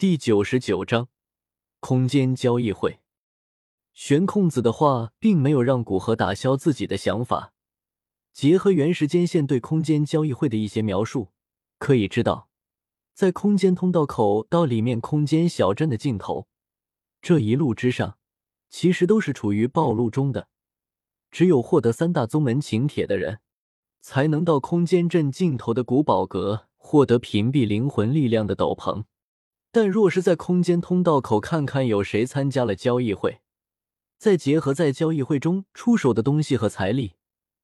第九十九章空间交易会。玄空子的话并没有让古河打消自己的想法。结合原时间线对空间交易会的一些描述，可以知道，在空间通道口到里面空间小镇的尽头，这一路之上，其实都是处于暴露中的。只有获得三大宗门请帖的人，才能到空间镇尽头的古堡阁获得屏蔽灵魂力量的斗篷。但若是在空间通道口看看有谁参加了交易会，再结合在交易会中出手的东西和财力，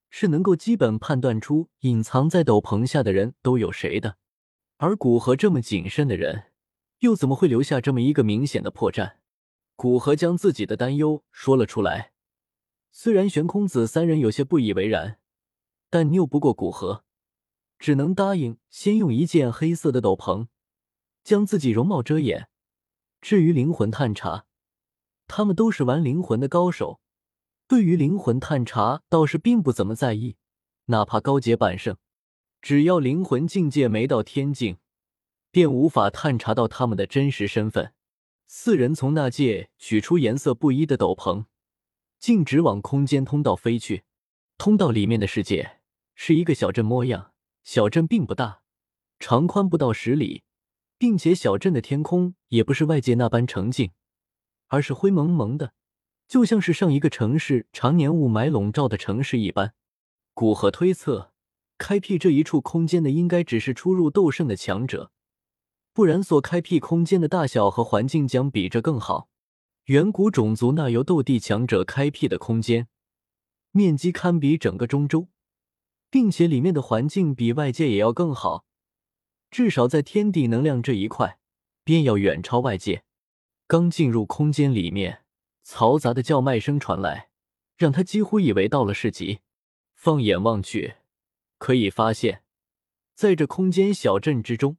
是能够基本判断出隐藏在斗篷下的人都有谁的。而古河这么谨慎的人，又怎么会留下这么一个明显的破绽？古河将自己的担忧说了出来。虽然玄空子三人有些不以为然，但拗不过古河，只能答应先用一件黑色的斗篷将自己容貌遮掩。至于灵魂探查，他们都是玩灵魂的高手，对于灵魂探查倒是并不怎么在意。哪怕高阶半圣，只要灵魂境界没到天境，便无法探查到他们的真实身份。四人从那界取出颜色不一的斗篷。径直往空间通道飞去，通道里面的世界是一个小镇模样。小镇并不大，长宽不到十里，并且小镇的天空也不是外界那般澄净，而是灰蒙蒙的，就像是上一个城市常年雾霾笼罩的城市一般。古河推测，开辟这一处空间的应该只是初入斗圣的强者，不然所开辟空间的大小和环境将比这更好。远古种族那由斗帝强者开辟的空间，面积堪比整个中州，并且里面的环境比外界也要更好，至少在天地能量这一块，便要远超外界。刚进入空间里面，嘈杂的叫卖声传来，让他几乎以为到了市集。放眼望去，可以发现，在这空间小镇之中，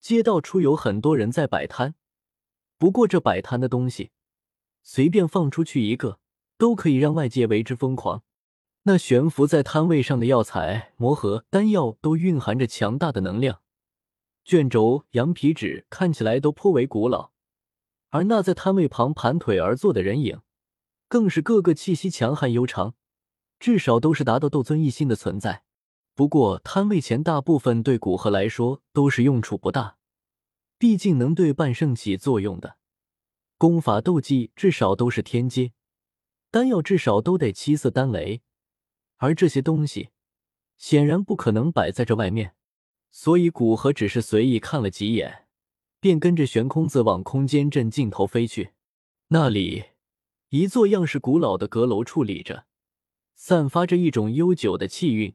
街道处有很多人在摆摊，不过这摆摊的东西。随便放出去一个，都可以让外界为之疯狂。那悬浮在摊位上的药材、魔盒、丹药，都蕴含着强大的能量。卷轴、羊皮纸看起来都颇为古老，而那在摊位旁盘腿而坐的人影，更是个个气息强悍悠长，至少都是达到斗尊一星的存在。不过摊位前大部分对古河来说都是用处不大，毕竟能对半圣起作用的。功法斗技至少都是天阶，丹药至少都得七色丹雷，而这些东西显然不可能摆在这外面，所以古河只是随意看了几眼，便跟着悬空子往空间阵尽头飞去。那里一座样式古老的阁楼矗立着，散发着一种悠久的气韵，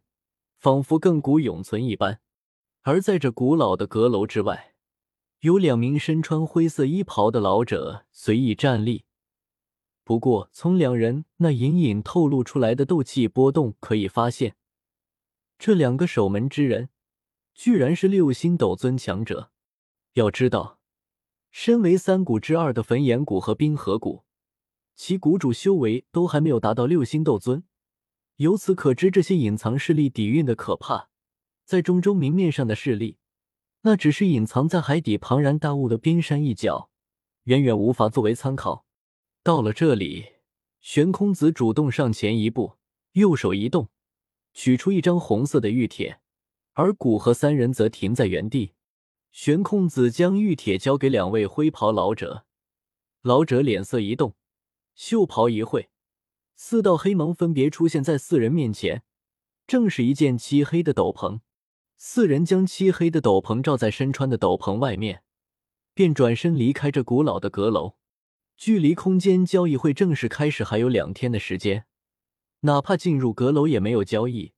仿佛亘古永存一般。而在这古老的阁楼之外，有两名身穿灰色衣袍的老者随意站立，不过从两人那隐隐透露出来的斗气波动可以发现，这两个守门之人居然是六星斗尊强者。要知道，身为三谷之二的焚炎谷和冰河谷，其谷主修为都还没有达到六星斗尊，由此可知这些隐藏势力底蕴的可怕，在中州明面上的势力。那只是隐藏在海底庞然大物的冰山一角，远远无法作为参考。到了这里，玄空子主动上前一步，右手一动，取出一张红色的玉帖，而古河三人则停在原地。玄空子将玉帖交给两位灰袍老者，老者脸色一动，袖袍一挥，四道黑芒分别出现在四人面前，正是一件漆黑的斗篷。四人将漆黑的斗篷罩在身穿的斗篷外面，便转身离开这古老的阁楼。距离空间交易会正式开始还有两天的时间，哪怕进入阁楼也没有交易，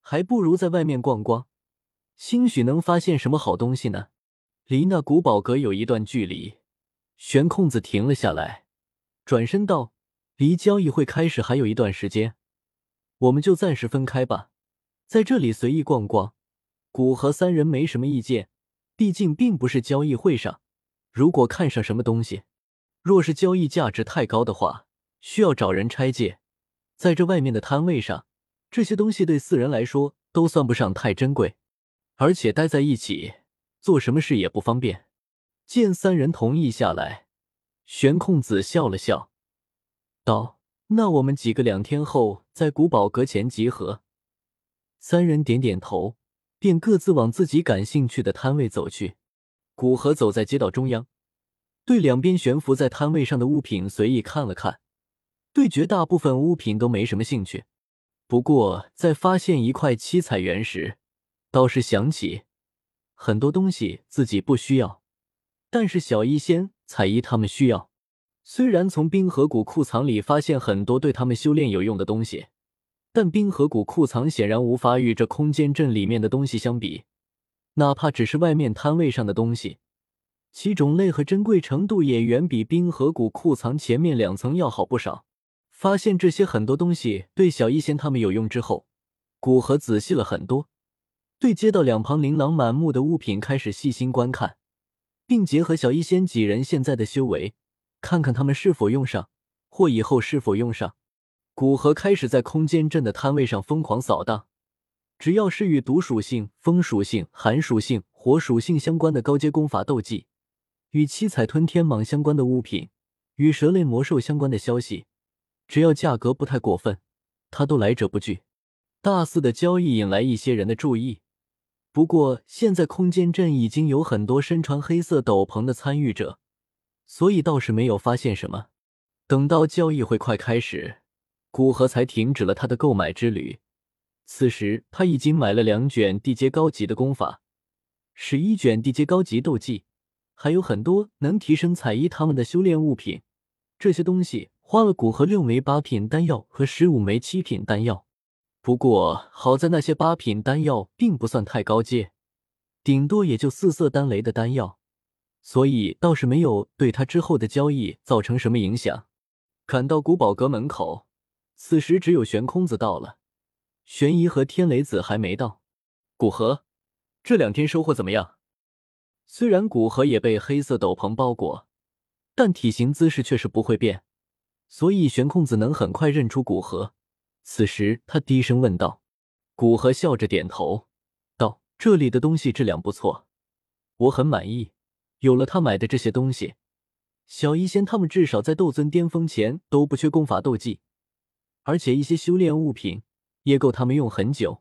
还不如在外面逛逛，兴许能发现什么好东西呢。离那古堡阁有一段距离，悬空子停了下来，转身道：“离交易会开始还有一段时间，我们就暂时分开吧，在这里随意逛逛。”古河三人没什么意见，毕竟并不是交易会上。如果看上什么东西，若是交易价值太高的话，需要找人拆借。在这外面的摊位上，这些东西对四人来说都算不上太珍贵，而且待在一起做什么事也不方便。见三人同意下来，玄空子笑了笑，道：“那我们几个两天后在古堡阁前集合。”三人点点头，便各自往自己感兴趣的摊位走去。古河走在街道中央，对两边悬浮在摊位上的物品随意看了看，对绝大部分物品都没什么兴趣。不过在发现一块七彩原石，倒是想起很多东西自己不需要。但是小医仙、彩衣他们需要。虽然从冰河谷库藏里发现很多对他们修炼有用的东西，但冰河谷库藏显然无法与这空间阵里面的东西相比。哪怕只是外面摊位上的东西，其种类和珍贵程度也远比冰河谷库藏前面两层要好不少。发现这些很多东西对小医仙他们有用之后，古河仔细了很多，对街道两旁琳琅满目的物品开始细心观看。并结合小医仙几人现在的修为，看看他们是否用上，或以后是否用上。古河开始在空间阵的摊位上疯狂扫荡，只要是与毒属性、风属性、寒属性、火属性相关的高阶功法斗技，与七彩吞天蟒相关的物品，与蛇类魔兽相关的消息，只要价格不太过分，他都来者不拒。大肆的交易引来一些人的注意。不过，现在空间阵已经有很多身穿黑色斗篷的参与者，所以倒是没有发现什么。等到交易会快开始，古河才停止了他的购买之旅。此时，他已经买了两卷地阶高级的功法，十一卷地阶高级斗技，还有很多能提升彩衣他们的修炼物品。这些东西花了古河六枚八品丹药和十五枚七品丹药。不过好在那些八品丹药并不算太高阶，顶多也就四色丹雷的丹药，所以倒是没有对他之后的交易造成什么影响。赶到古堡阁门口，此时只有玄空子到了，玄仪和天雷子还没到。古河，这两天收获怎么样？虽然古河也被黑色斗篷包裹，但体型姿势却是不会变，所以玄空子能很快认出古河。此时，他低声问道：“古河笑着点头，道：‘这里的东西质量不错，我很满意。有了他买的这些东西，小医仙他们至少在斗尊巅峰前都不缺功法斗技，而且一些修炼物品也够他们用很久。’